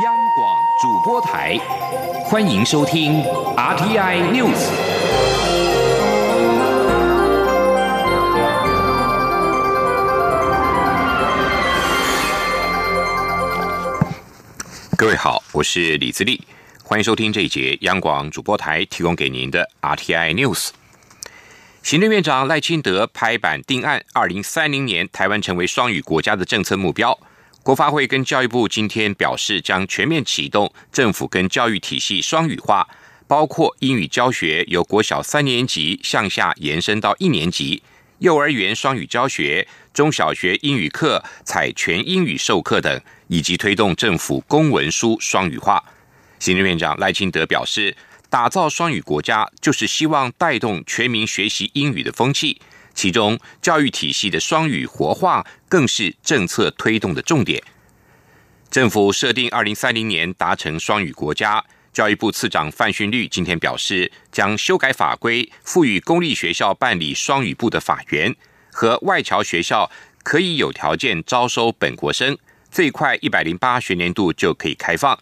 央广主播台，欢迎收听 RTI News。各位好，我是李自立，欢迎收听这一节央广主播台提供给您的 RTI News。行政院长赖清德拍板定案，二零三零年台湾成为双语国家的政策目标。国发会跟教育部今天表示，将全面启动政府跟教育体系双语化，包括英语教学由国小三年级向下延伸到一年级，幼儿园双语教学，中小学英语课采全英语授课等，以及推动政府公文书双语化。行政院长赖清德表示，打造双语国家就是希望带动全民学习英语的风气。其中，教育体系的双语活化更是政策推动的重点。政府设定二零三零年达成双语国家。教育部次长范训律今天表示，将修改法规，赋予公立学校办理双语部的法源和外侨学校可以有条件招收本国生，最快一百零八学年度就可以开放。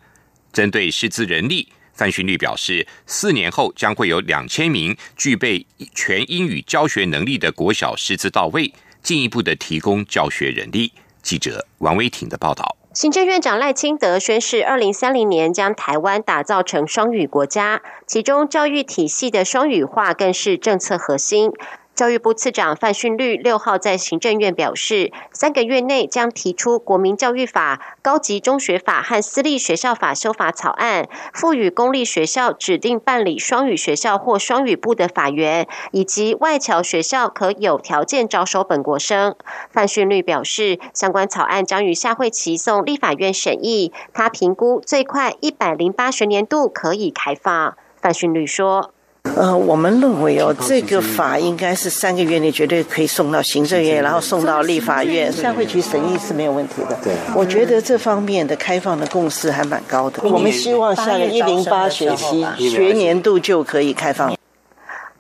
针对师资人力。范训律表示，四年后将会有两千名具备全英语教学能力的国小师资到位，进一步的提供教学人力。记者王威婷的报道。行政院长赖清德宣誓，二零三零年将台湾打造成双语国家，其中教育体系的双语化更是政策核心。教育部次长范训律六号在行政院表示，三个月内将提出国民教育法、高级中学法和私立学校法修法草案，赋予公立学校指定办理双语学校或双语部的法源，以及外侨学校可有条件招收本国生。范训律表示，相关草案将于下会期送立法院审议，他评估最快一百零八学年度可以开放。范训律说。呃，我们认为哦，这个法应该是三个月内绝对可以送到行政院，然后送到立法院、下会局审议是没有问题的。对，我觉得这方面的开放的共识还蛮高的。我们希望下个一零八学期学年度就可以开放。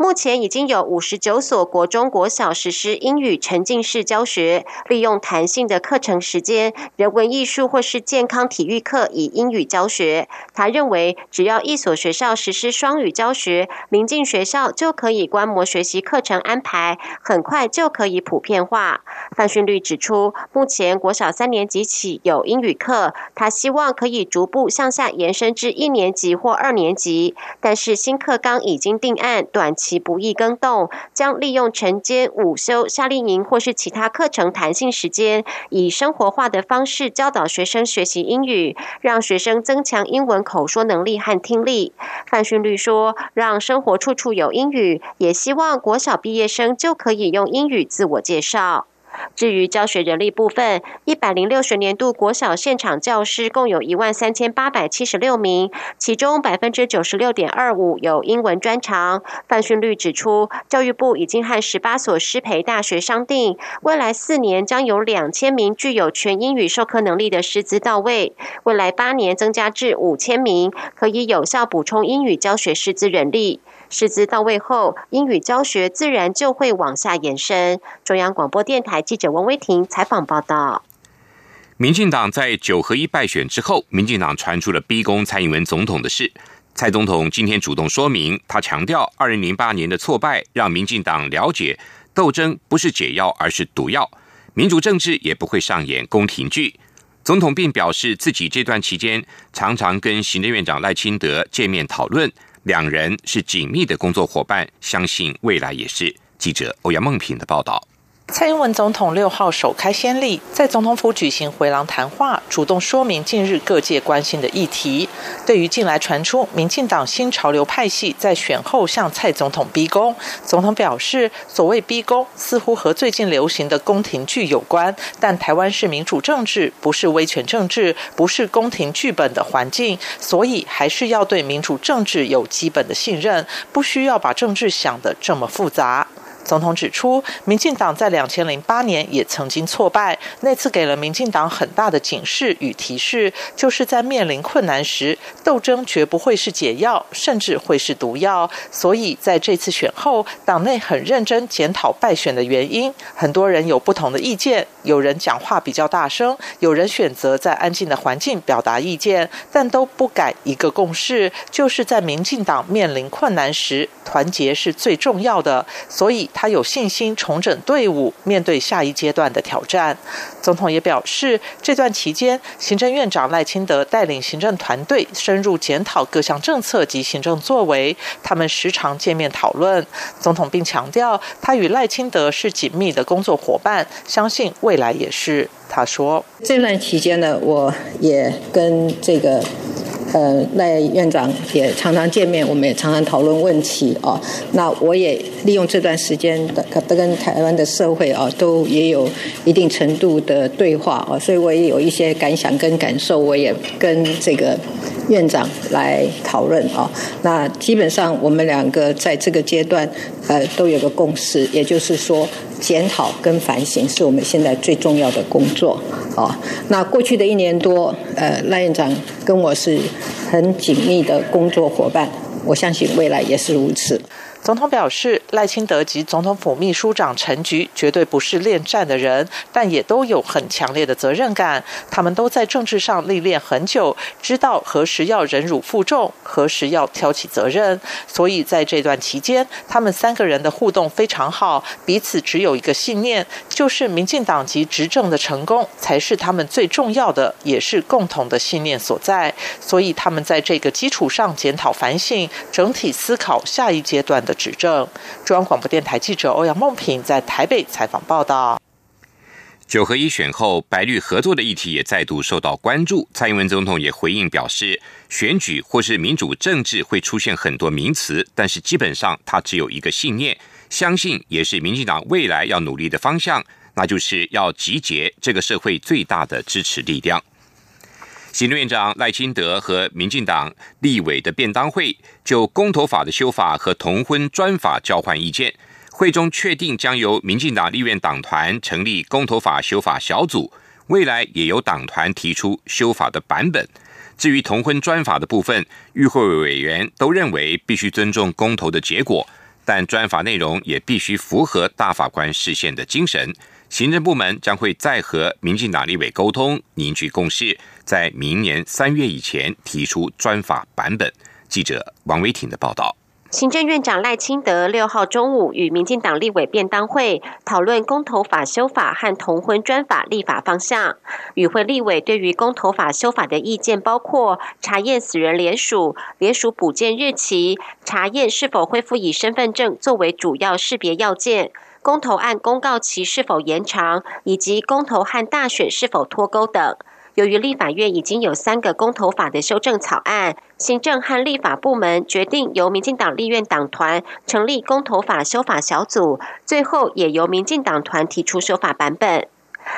目前已经有五十九所国中国小实施英语沉浸式教学，利用弹性的课程时间，人文艺术或是健康体育课以英语教学。他认为，只要一所学校实施双语教学，邻近学校就可以观摩学习课程安排，很快就可以普遍化。范训律指出，目前国小三年级起有英语课，他希望可以逐步向下延伸至一年级或二年级，但是新课纲已经定案，短期。其不易更动，将利用晨间、午休、夏令营或是其他课程弹性时间，以生活化的方式教导学生学习英语，让学生增强英文口说能力和听力。范训律说：“让生活处处有英语，也希望国小毕业生就可以用英语自我介绍。”至于教学人力部分，一百零六学年度国小现场教师共有一万三千八百七十六名，其中百分之九十六点二五有英文专长。范训律指出，教育部已经和十八所师培大学商定，未来四年将有两千名具有全英语授课能力的师资到位，未来八年增加至五千名，可以有效补充英语教学师资人力。师资到位后，英语教学自然就会往下延伸。中央广播电台记者王威婷采访报道。民进党在九合一败选之后，民进党传出了逼宫蔡英文总统的事。蔡总统今天主动说明，他强调，二零零八年的挫败让民进党了解，斗争不是解药，而是毒药。民主政治也不会上演宫廷剧。总统并表示，自己这段期间常常跟行政院长赖清德见面讨论。两人是紧密的工作伙伴，相信未来也是。记者欧阳梦平的报道。蔡英文总统六号首开先例，在总统府举行回廊谈话，主动说明近日各界关心的议题。对于近来传出民进党新潮流派系在选后向蔡总统逼宫，总统表示，所谓逼宫似乎和最近流行的宫廷剧有关，但台湾是民主政治，不是威权政治，不是宫廷剧本的环境，所以还是要对民主政治有基本的信任，不需要把政治想得这么复杂。总统指出，民进党在两千零八年也曾经挫败，那次给了民进党很大的警示与提示，就是在面临困难时，斗争绝不会是解药，甚至会是毒药。所以在这次选后，党内很认真检讨败选的原因，很多人有不同的意见，有人讲话比较大声，有人选择在安静的环境表达意见，但都不改一个共识，就是在民进党面临困难时，团结是最重要的。所以他有信心重整队伍，面对下一阶段的挑战。总统也表示，这段期间，行政院长赖清德带领行政团队深入检讨各项政策及行政作为，他们时常见面讨论。总统并强调，他与赖清德是紧密的工作伙伴，相信未来也是。他说，这段期间呢，我也跟这个。呃，赖院长也常常见面，我们也常常讨论问题啊。那我也利用这段时间的跟台湾的社会啊，都也有一定程度的对话啊，所以我也有一些感想跟感受，我也跟这个院长来讨论啊。那基本上我们两个在这个阶段呃都有个共识，也就是说。检讨跟反省是我们现在最重要的工作啊。那过去的一年多，呃，赖院长跟我是很紧密的工作伙伴，我相信未来也是如此。总统表示，赖清德及总统府秘书长陈菊绝对不是恋战的人，但也都有很强烈的责任感。他们都在政治上历练很久，知道何时要忍辱负重，何时要挑起责任。所以在这段期间，他们三个人的互动非常好，彼此只有一个信念，就是民进党及执政的成功才是他们最重要的，也是共同的信念所在。所以他们在这个基础上检讨反省，整体思考下一阶段的。的指证。中央广播电台记者欧阳梦平在台北采访报道。九合一选后，白绿合作的议题也再度受到关注。蔡英文总统也回应表示，选举或是民主政治会出现很多名词，但是基本上他只有一个信念，相信也是民进党未来要努力的方向，那就是要集结这个社会最大的支持力量。行政院长赖清德和民进党立委的便当会就公投法的修法和同婚专法交换意见。会中确定将由民进党立院党团成立公投法修法小组，未来也由党团提出修法的版本。至于同婚专法的部分，与会委员都认为必须尊重公投的结果，但专法内容也必须符合大法官视线的精神。行政部门将会再和民进党立委沟通，凝聚共识，在明年三月以前提出专法版本。记者王维挺的报道。行政院长赖清德六号中午与民进党立委便当会讨论公投法修法和同婚专法立法方向。与会立委对于公投法修法的意见包括查验死人联署、联署补件日期、查验是否恢复以身份证作为主要识别要件。公投案公告期是否延长，以及公投和大选是否脱钩等。由于立法院已经有三个公投法的修正草案，行政和立法部门决定由民进党立院党团成立公投法修法小组，最后也由民进党团提出修法版本。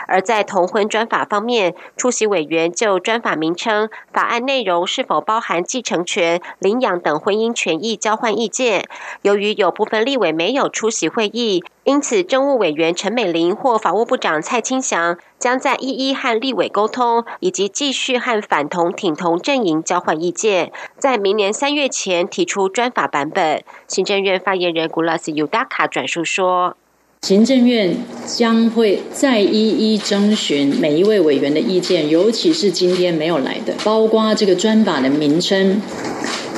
而在同婚专法方面，出席委员就专法名称、法案内容是否包含继承权、领养等婚姻权益交换意见。由于有部分立委没有出席会议，因此政务委员陈美玲或法务部长蔡清祥将在一一和立委沟通，以及继续和反同挺同阵营交换意见，在明年三月前提出专法版本。行政院发言人古拉斯尤达卡转述说。行政院将会再一一征询每一位委员的意见，尤其是今天没有来的，包括这个专法的名称，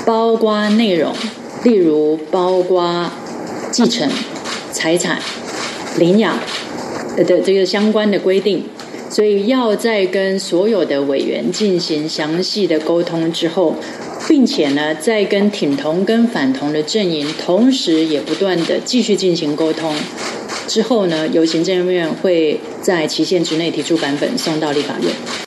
包括内容，例如包括继承、财产、领养的这个相关的规定，所以要在跟所有的委员进行详细的沟通之后，并且呢，在跟挺同跟反同的阵营，同时也不断的继续进行沟通。之后呢，由行政院会在期限之内提出版本送到立法院。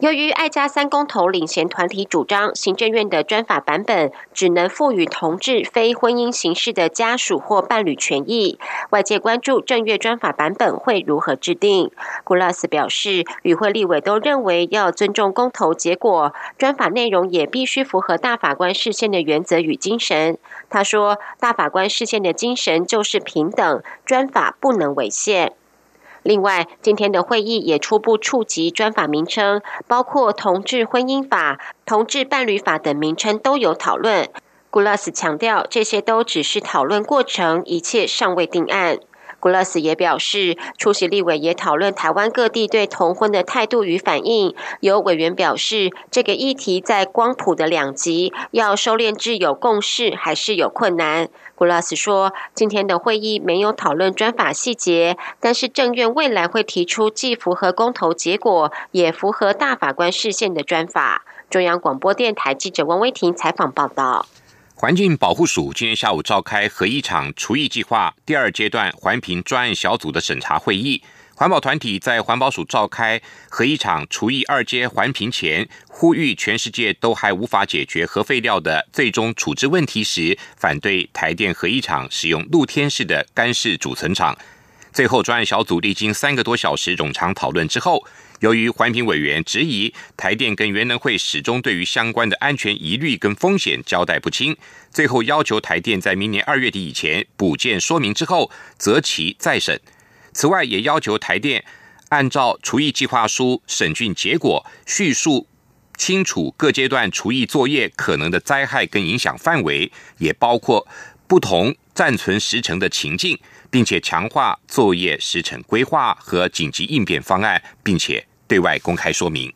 由于爱家三公投领衔团体主张，行政院的专法版本只能赋予同志非婚姻形式的家属或伴侣权益，外界关注正月专法版本会如何制定。古拉斯表示，与会立委都认为要尊重公投结果，专法内容也必须符合大法官视线的原则与精神。他说，大法官视线的精神就是平等，专法不能违宪。另外，今天的会议也初步触及专法名称，包括同志婚姻法、同志伴侣法等名称都有讨论。古拉斯强调，这些都只是讨论过程，一切尚未定案。古勒斯也表示，出席立委也讨论台湾各地对同婚的态度与反应。有委员表示，这个议题在光谱的两极，要收敛至有共识还是有困难。古拉斯说，今天的会议没有讨论专法细节，但是政院未来会提出既符合公投结果，也符合大法官视线的专法。中央广播电台记者王威婷采访报道。环境保护署今天下午召开核一场除役计划第二阶段环评专案小组的审查会议。环保团体在环保署召开核一厂除役二阶环评前，呼吁全世界都还无法解决核废料的最终处置问题时，反对台电核一厂使用露天式的干式储存厂。最后，专案小组历经三个多小时冗长讨论之后。由于环评委员质疑台电跟原能会始终对于相关的安全疑虑跟风险交代不清，最后要求台电在明年二月底以前补件说明之后择期再审。此外，也要求台电按照除役计划书审讯结果，叙述清楚各阶段除役作业可能的灾害跟影响范围，也包括不同暂存时程的情境，并且强化作业时程规划和紧急应变方案，并且。对外公开说明，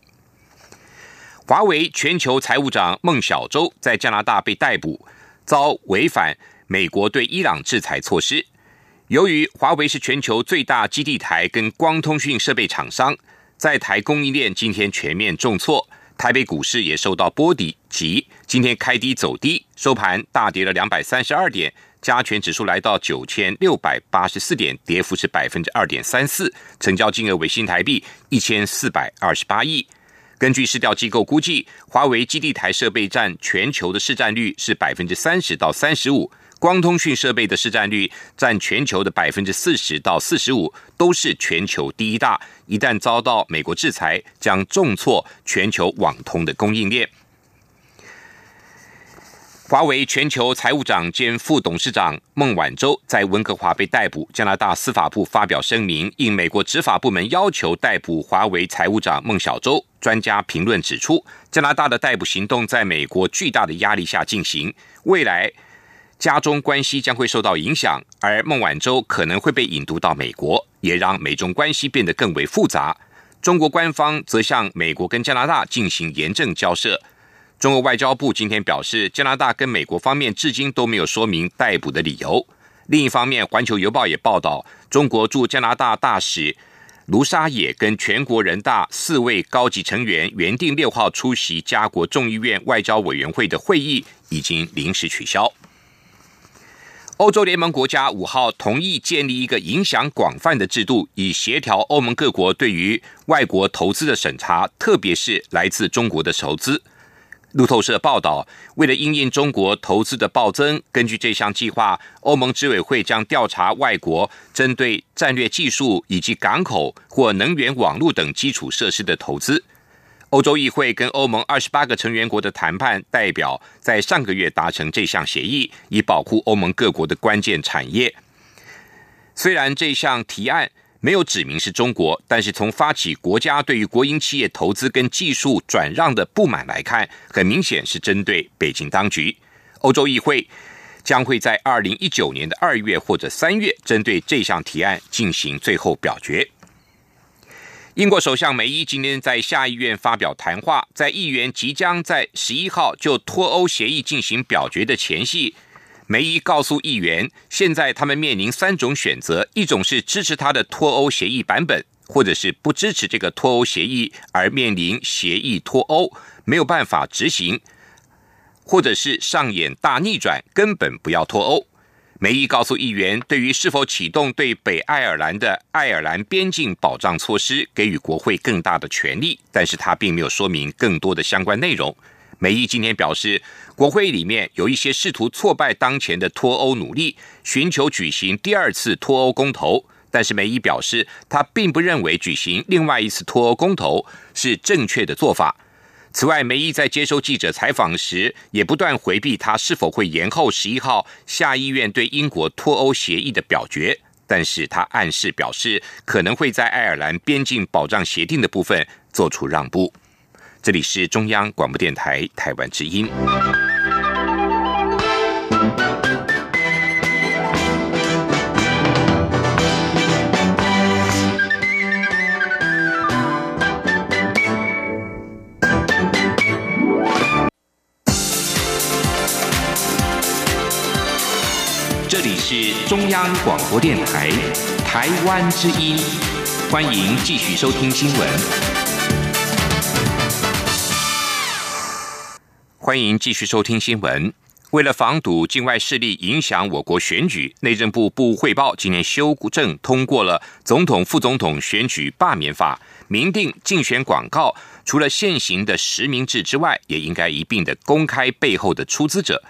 华为全球财务长孟小舟在加拿大被逮捕，遭违反美国对伊朗制裁措施。由于华为是全球最大基地台跟光通讯设备厂商，在台供应链今天全面重挫，台北股市也受到波底，及今天开低走低，收盘大跌了两百三十二点。加权指数来到九千六百八十四点，跌幅是百分之二点三四，成交金额为新台币一千四百二十八亿。根据市调机构估计，华为基地台设备占全球的市占率是百分之三十到三十五，光通讯设备的市占率占全球的百分之四十到四十五，都是全球第一大。一旦遭到美国制裁，将重挫全球网通的供应链。华为全球财务长兼副董事长孟晚舟在温哥华被逮捕。加拿大司法部发表声明，应美国执法部门要求逮捕华为财务长孟小舟。专家评论指出，加拿大的逮捕行动在美国巨大的压力下进行，未来加中关系将会受到影响，而孟晚舟可能会被引渡到美国，也让美中关系变得更为复杂。中国官方则向美国跟加拿大进行严正交涉。中国外交部今天表示，加拿大跟美国方面至今都没有说明逮捕的理由。另一方面，《环球邮报》也报道，中国驻加拿大大使卢沙野跟全国人大四位高级成员原定六号出席加国众议院外交委员会的会议，已经临时取消。欧洲联盟国家五号同意建立一个影响广泛的制度，以协调欧盟各国对于外国投资的审查，特别是来自中国的投资。路透社报道，为了应应中国投资的暴增，根据这项计划，欧盟执委会将调查外国针对战略技术以及港口或能源网络等基础设施的投资。欧洲议会跟欧盟二十八个成员国的谈判代表在上个月达成这项协议，以保护欧盟各国的关键产业。虽然这项提案。没有指明是中国，但是从发起国家对于国营企业投资跟技术转让的不满来看，很明显是针对北京当局。欧洲议会将会在二零一九年的二月或者三月针对这项提案进行最后表决。英国首相梅伊今天在下议院发表谈话，在议员即将在十一号就脱欧协议进行表决的前夕。梅伊告诉议员，现在他们面临三种选择：一种是支持他的脱欧协议版本，或者是不支持这个脱欧协议而面临协议脱欧没有办法执行，或者是上演大逆转，根本不要脱欧。梅伊告诉议员，对于是否启动对北爱尔兰的爱尔兰边境保障措施，给予国会更大的权利，但是他并没有说明更多的相关内容。梅伊今天表示，国会里面有一些试图挫败当前的脱欧努力，寻求举行第二次脱欧公投。但是梅伊表示，他并不认为举行另外一次脱欧公投是正确的做法。此外，梅姨在接受记者采访时，也不断回避他是否会延后十一号下议院对英国脱欧协议的表决。但是他暗示表示，可能会在爱尔兰边境保障协定的部分做出让步。这里是中央广播电台台湾之音。这里是中央广播电台台湾之音，欢迎继续收听新闻。欢迎继续收听新闻。为了防堵境外势力影响我国选举，内政部部务汇报今年修正通过了总统、副总统选举罢免法，明定竞选广告除了现行的实名制之外，也应该一并的公开背后的出资者。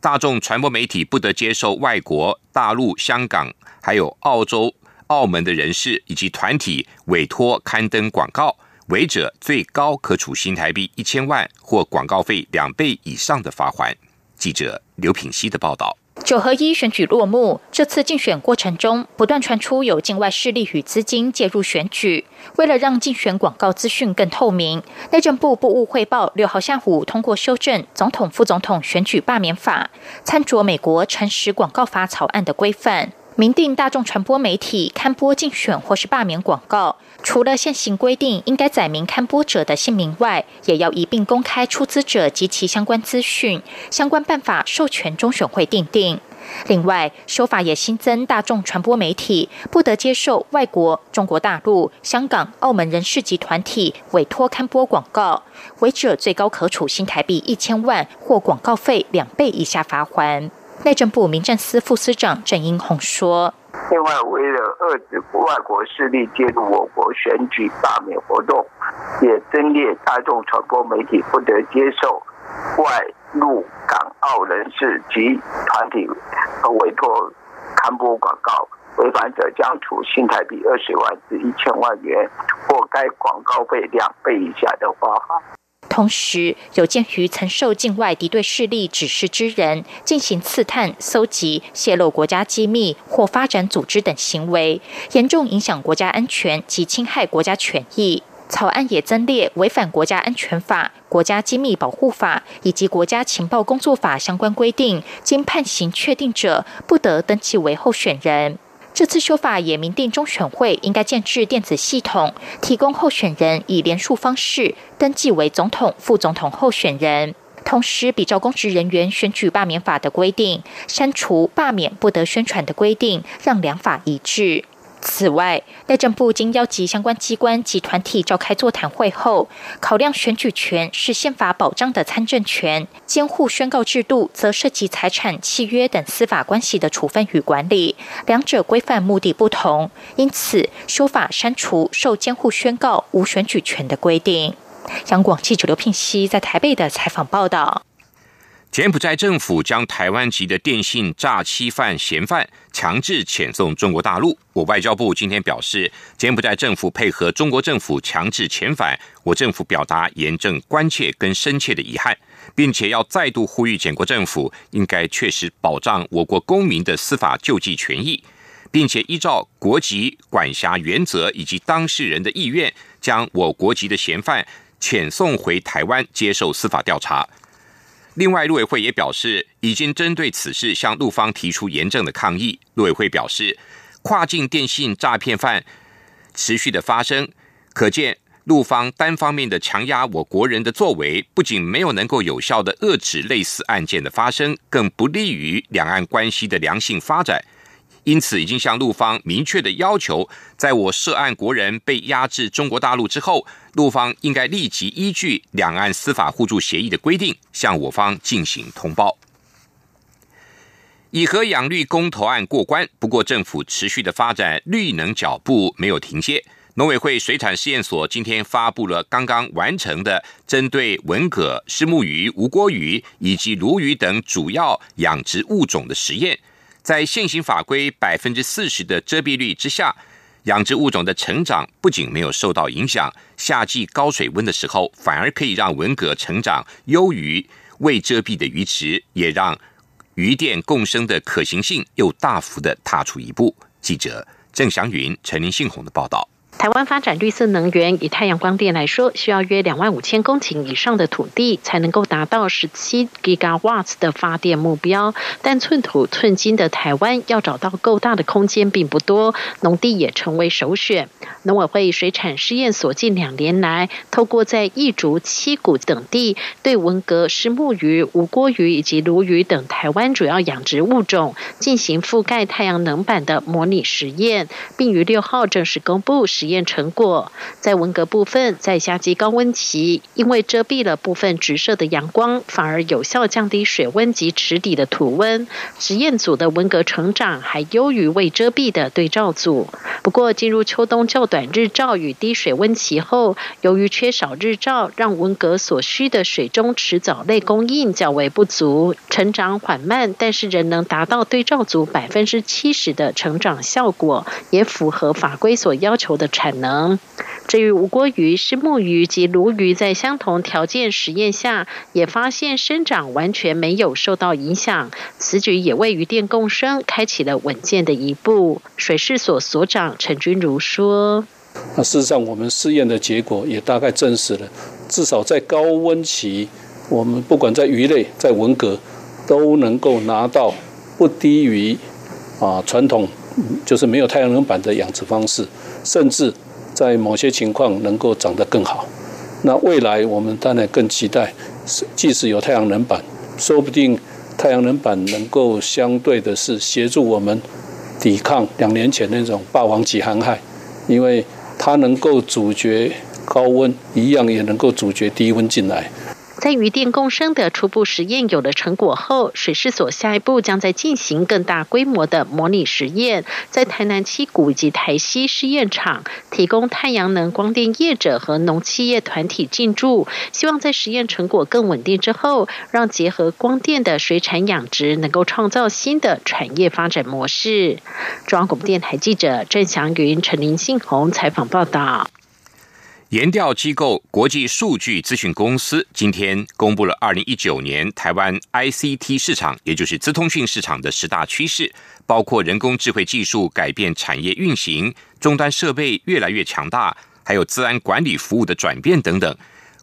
大众传播媒体不得接受外国、大陆、香港、还有澳洲、澳门的人士以及团体委托刊登广告，违者最高可处新台币一千万或广告费两倍以上的罚款。记者刘品希的报道。九合一选举落幕，这次竞选过程中不断传出有境外势力与资金介入选举。为了让竞选广告资讯更透明，内政部部务汇报六号下午通过修正总统、副总统选举罢免法，参酌美国诚实广告法草案的规范。明定大众传播媒体刊播竞选或是罢免广告，除了现行规定应该载明刊播者的姓名外，也要一并公开出资者及其相关资讯。相关办法授权中选会订定。另外，修法也新增大众传播媒体不得接受外国、中国大陆、香港、澳门人士及团体委托刊播广告，违者最高可处新台币一千万或广告费两倍以下罚款。内政部民政司副司长郑英宏说：“另外，为了遏制外国势力介入我国选举罢免活动，也增列大众传播媒体不得接受外陆港澳人士及团体委托刊播广告，违反者将处新台币二十万至一千万元或该广告费两倍以下的罚款。”同时，有鉴于曾受境外敌对势力指示之人进行刺探、搜集、泄露国家机密或发展组织等行为，严重影响国家安全及侵害国家权益，草案也增列违反国家安全法、国家机密保护法以及国家情报工作法相关规定，经判刑确定者，不得登记为候选人。这次修法也明定，中选会应该建制电子系统，提供候选人以连署方式登记为总统、副总统候选人。同时，比照公职人员选举罢免法的规定，删除罢免不得宣传的规定，让两法一致。此外，内政部经邀集相关机关及团体召开座谈会后，考量选举权是宪法保障的参政权，监护宣告制度则涉及财产、契约等司法关系的处分与管理，两者规范目的不同，因此修法删除受监护宣告无选举权的规定。央广记者刘聘熙在台北的采访报道。柬埔寨政府将台湾籍的电信诈欺犯嫌犯强制遣送中国大陆。我外交部今天表示，柬埔寨政府配合中国政府强制遣返，我政府表达严正关切跟深切的遗憾，并且要再度呼吁柬国政府应该确实保障我国公民的司法救济权益，并且依照国籍管辖原则以及当事人的意愿，将我国籍的嫌犯遣送回台湾接受司法调查。另外，陆委会也表示，已经针对此事向陆方提出严正的抗议。陆委会表示，跨境电信诈骗犯持续的发生，可见陆方单方面的强压我国人的作为，不仅没有能够有效的遏制类似案件的发生，更不利于两岸关系的良性发展。因此，已经向陆方明确的要求，在我涉案国人被押至中国大陆之后，陆方应该立即依据两岸司法互助协议的规定，向我方进行通报。以核养绿公投案过关，不过政府持续的发展绿能脚步没有停歇。农委会水产试验所今天发布了刚刚完成的针对文蛤、石目鱼、无锅鱼以及鲈鱼等主要养殖物种的实验，在现行法规百分之四十的遮蔽率之下，养殖物种的成长不仅没有受到影响，夏季高水温的时候，反而可以让文蛤成长优于未遮蔽的鱼池，也让。鱼电共生的可行性又大幅的踏出一步。记者郑祥云、陈林信宏的报道。台湾发展绿色能源，以太阳光电来说，需要约两万五千公顷以上的土地，才能够达到十七 gigawatts 的发电目标。但寸土寸金的台湾，要找到够大的空间并不多，农地也成为首选。农委会水产试验所近两年来，透过在义竹、七股等地，对文革、石目鱼、无锅鱼以及鲈鱼等台湾主要养殖物种进行覆盖太阳能板的模拟实验，并于六号正式公布实验。验成果在文革部分，在夏季高温期，因为遮蔽了部分直射的阳光，反而有效降低水温及池底的土温。实验组的文革成长还优于未遮蔽的对照组。不过，进入秋冬较短日照与低水温期后，由于缺少日照，让文革所需的水中池藻类供应较为不足，成长缓慢，但是仍能达到对照组百分之七十的成长效果，也符合法规所要求的。产能。至于无锅鱼、是木鱼及鲈鱼，在相同条件实验下，也发现生长完全没有受到影响。此举也为鱼电共生开启了稳健的一步。水事所所长陈君如说：“那事实上，我们试验的结果也大概证实了，至少在高温期，我们不管在鱼类、在文革，都能够拿到不低于啊传统。”就是没有太阳能板的养殖方式，甚至在某些情况能够长得更好。那未来我们当然更期待，即使有太阳能板，说不定太阳能板能够相对的是协助我们抵抗两年前那种霸王级寒害，因为它能够阻绝高温，一样也能够阻绝低温进来。在鱼电共生的初步实验有了成果后，水事所下一步将在进行更大规模的模拟实验，在台南七股以及台西试验场提供太阳能光电业者和农企业团体进驻，希望在实验成果更稳定之后，让结合光电的水产养殖能够创造新的产业发展模式。中央广播电台记者郑祥云、陈林信宏采访报道。研调机构国际数据资讯公司今天公布了二零一九年台湾 ICT 市场，也就是资通讯市场的十大趋势，包括人工智慧技术改变产业运行、终端设备越来越强大，还有自然管理服务的转变等等。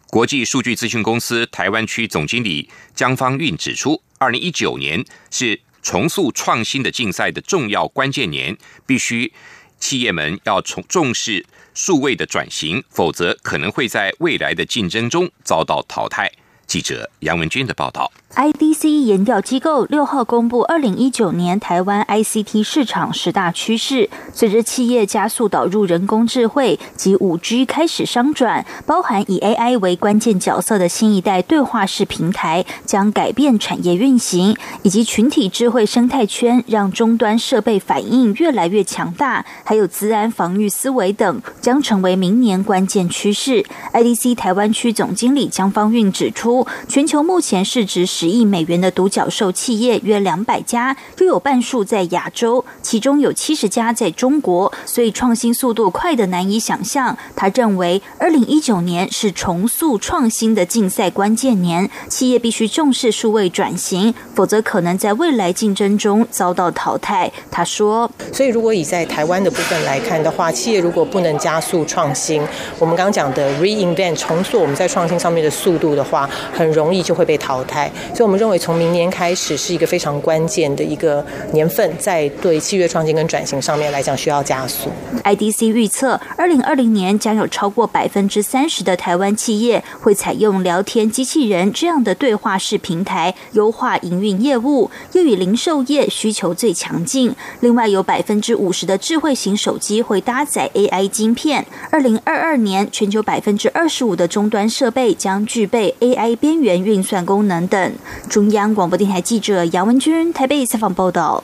国际数据资讯公司台湾区总经理江方运指出，二零一九年是重塑创新的竞赛的重要关键年，必须企业们要重重视。数位的转型，否则可能会在未来的竞争中遭到淘汰。记者杨文军的报道。IDC 研调机构六号公布二零一九年台湾 ICT 市场十大趋势。随着企业加速导入人工智慧及五 G 开始商转，包含以 AI 为关键角色的新一代对话式平台将改变产业运行，以及群体智慧生态圈让终端设备反应越来越强大，还有自然防御思维等，将成为明年关键趋势。IDC 台湾区总经理江方运指出，全球目前市值十。亿美元的独角兽企业约两百家，又有半数在亚洲，其中有七十家在中国，所以创新速度快的难以想象。他认为，二零一九年是重塑创新的竞赛关键年，企业必须重视数位转型，否则可能在未来竞争中遭到淘汰。他说：“所以，如果以在台湾的部分来看的话，企业如果不能加速创新，我们刚讲的 reinvent 重塑我们在创新上面的速度的话，很容易就会被淘汰。”所以，我们认为从明年开始是一个非常关键的一个年份，在对契约创新跟转型上面来讲需要加速。IDC 预测，二零二零年将有超过百分之三十的台湾企业会采用聊天机器人这样的对话式平台优化营运业务，又以零售业需求最强劲。另外，有百分之五十的智慧型手机会搭载 AI 晶片。二零二二年，全球百分之二十五的终端设备将具备 AI 边缘运算功能等。中央广播电台记者杨文君台北采访报道。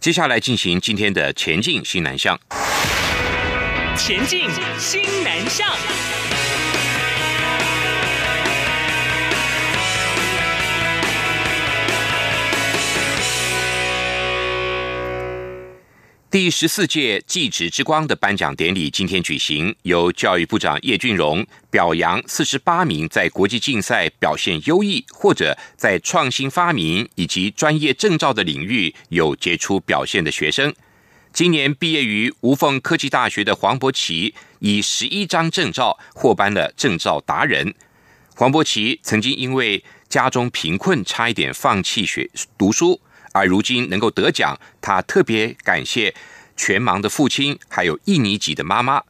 接下来进行今天的前进新南向。前进新南向。第十四届技职之光的颁奖典礼今天举行，由教育部长叶俊荣表扬四十八名在国际竞赛表现优异，或者在创新发明以及专业证照的领域有杰出表现的学生。今年毕业于无缝科技大学的黄博奇，以十一张证照获颁了证照达人。黄博奇曾经因为家中贫困，差一点放弃学读书。而如今能够得奖，他特别感谢全盲的父亲，还有印尼籍的妈妈。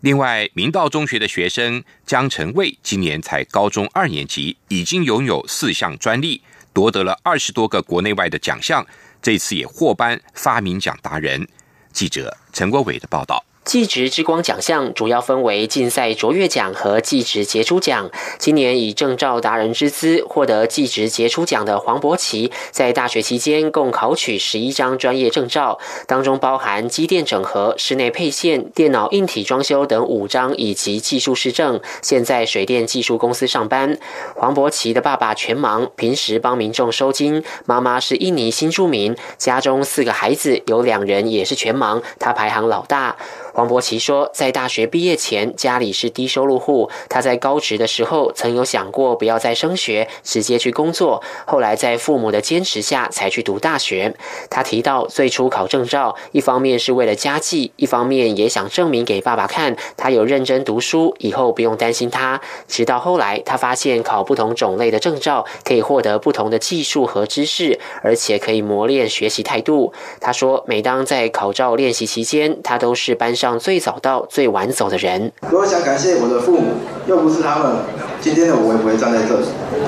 另外，明道中学的学生江成蔚今年才高中二年级，已经拥有四项专利，夺得了二十多个国内外的奖项，这次也获颁发明奖达人。记者陈国伟的报道。技职之光奖项主要分为竞赛卓越奖和技职杰出奖。今年以证照达人之资获得技职杰出奖的黄博奇，在大学期间共考取十一张专业证照，当中包含机电整合、室内配线、电脑硬体装修等五张，以及技术师证。现在水电技术公司上班。黄博奇的爸爸全盲，平时帮民众收金；妈妈是印尼新住民，家中四个孩子有两人也是全盲，他排行老大。黄博奇说，在大学毕业前，家里是低收入户。他在高职的时候，曾有想过不要再升学，直接去工作。后来在父母的坚持下，才去读大学。他提到，最初考证照，一方面是为了家计，一方面也想证明给爸爸看，他有认真读书，以后不用担心他。直到后来，他发现考不同种类的证照，可以获得不同的技术和知识，而且可以磨练学习态度。他说，每当在考照练习期间，他都是班。上最早到最晚走的人。我想感谢我的父母，又不是他们，今天的我也不会站在这里。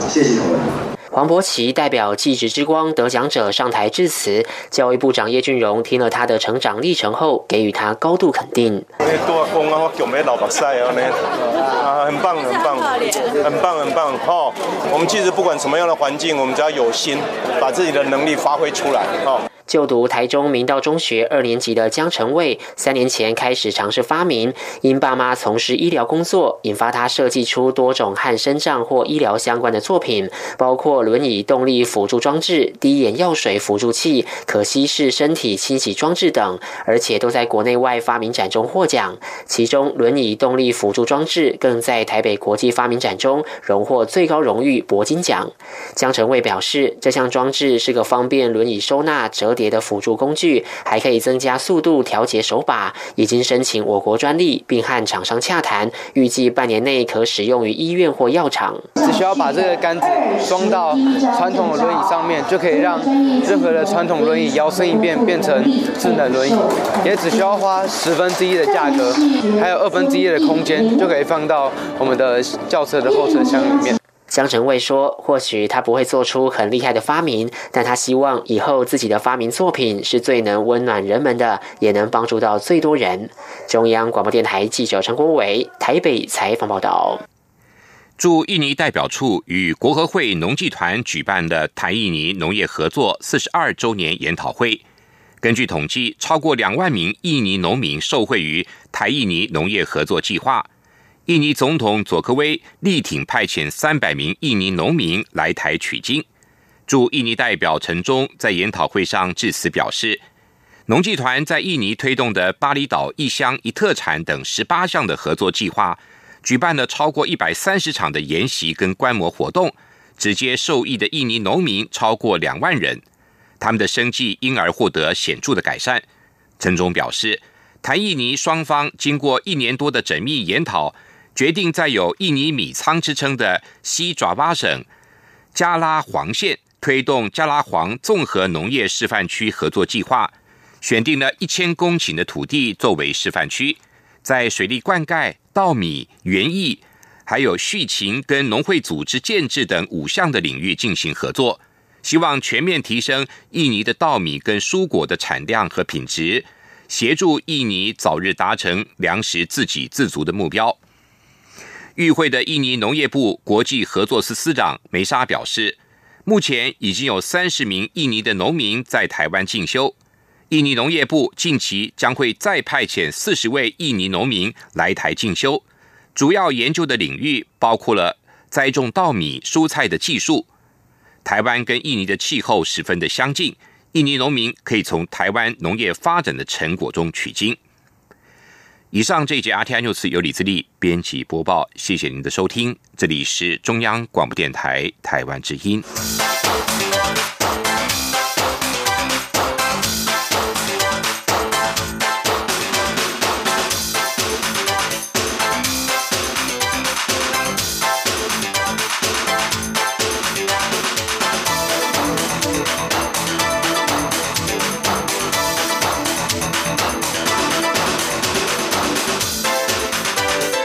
谢谢你们。黄博奇代表继职之光得奖者上台致辞，教育部长叶俊荣听了他的成长历程后，给予他高度肯定。多功啊，我没老把赛啊，啊，很棒，很棒，很棒，很棒。哈，我们其实不管什么样的环境，我们只要有心，把自己的能力发挥出来，哈。就读台中明道中学二年级的江成卫，三年前开始尝试发明，因爸妈从事医疗工作，引发他设计出多种和身障或医疗相关的作品，包括轮椅动力辅助装置、滴眼药水辅助器、可稀释身体清洗装置等，而且都在国内外发明展中获奖。其中，轮椅动力辅助装置更在台北国际发明展中荣获最高荣誉铂金奖。江成卫表示，这项装置是个方便轮椅收纳折叠。的辅助工具还可以增加速度调节手把，已经申请我国专利，并和厂商洽谈，预计半年内可使用于医院或药厂。只需要把这个杆子装到传统的轮椅上面，就可以让任何的传统轮椅摇身一变变成智能轮椅，也只需要花十分之一的价格，还有二分之一的空间，就可以放到我们的轿车的后车厢里面。江成卫说：“或许他不会做出很厉害的发明，但他希望以后自己的发明作品是最能温暖人们的，也能帮助到最多人。”中央广播电台记者陈国伟台北采访报道。驻印尼代表处与国合会农技团举办的台印尼农业合作四十二周年研讨会，根据统计，超过两万名印尼农民受惠于台印尼农业合作计划。印尼总统佐科威力挺派遣三百名印尼农民来台取经。驻印尼代表陈忠在研讨会上致辞表示，农技团在印尼推动的巴厘岛一乡一特产等十八项的合作计划，举办了超过一百三十场的研习跟观摩活动，直接受益的印尼农民超过两万人，他们的生计因而获得显著的改善。陈忠表示，台印尼双方经过一年多的缜密研讨。决定在有印尼米仓之称的西爪哇省加拉黄县推动加拉黄综合农业示范区合作计划，选定了一千公顷的土地作为示范区，在水利灌溉、稻米、园艺，还有畜禽跟农会组织建制等五项的领域进行合作，希望全面提升印尼的稻米跟蔬果的产量和品质，协助印尼早日达成粮食自给自足的目标。与会的印尼农业部国际合作司司长梅沙表示，目前已经有三十名印尼的农民在台湾进修。印尼农业部近期将会再派遣四十位印尼农民来台进修，主要研究的领域包括了栽种稻米、蔬菜的技术。台湾跟印尼的气候十分的相近，印尼农民可以从台湾农业发展的成果中取经。以上这一节 RTI News 由李自力编辑播报，谢谢您的收听，这里是中央广播电台台湾之音。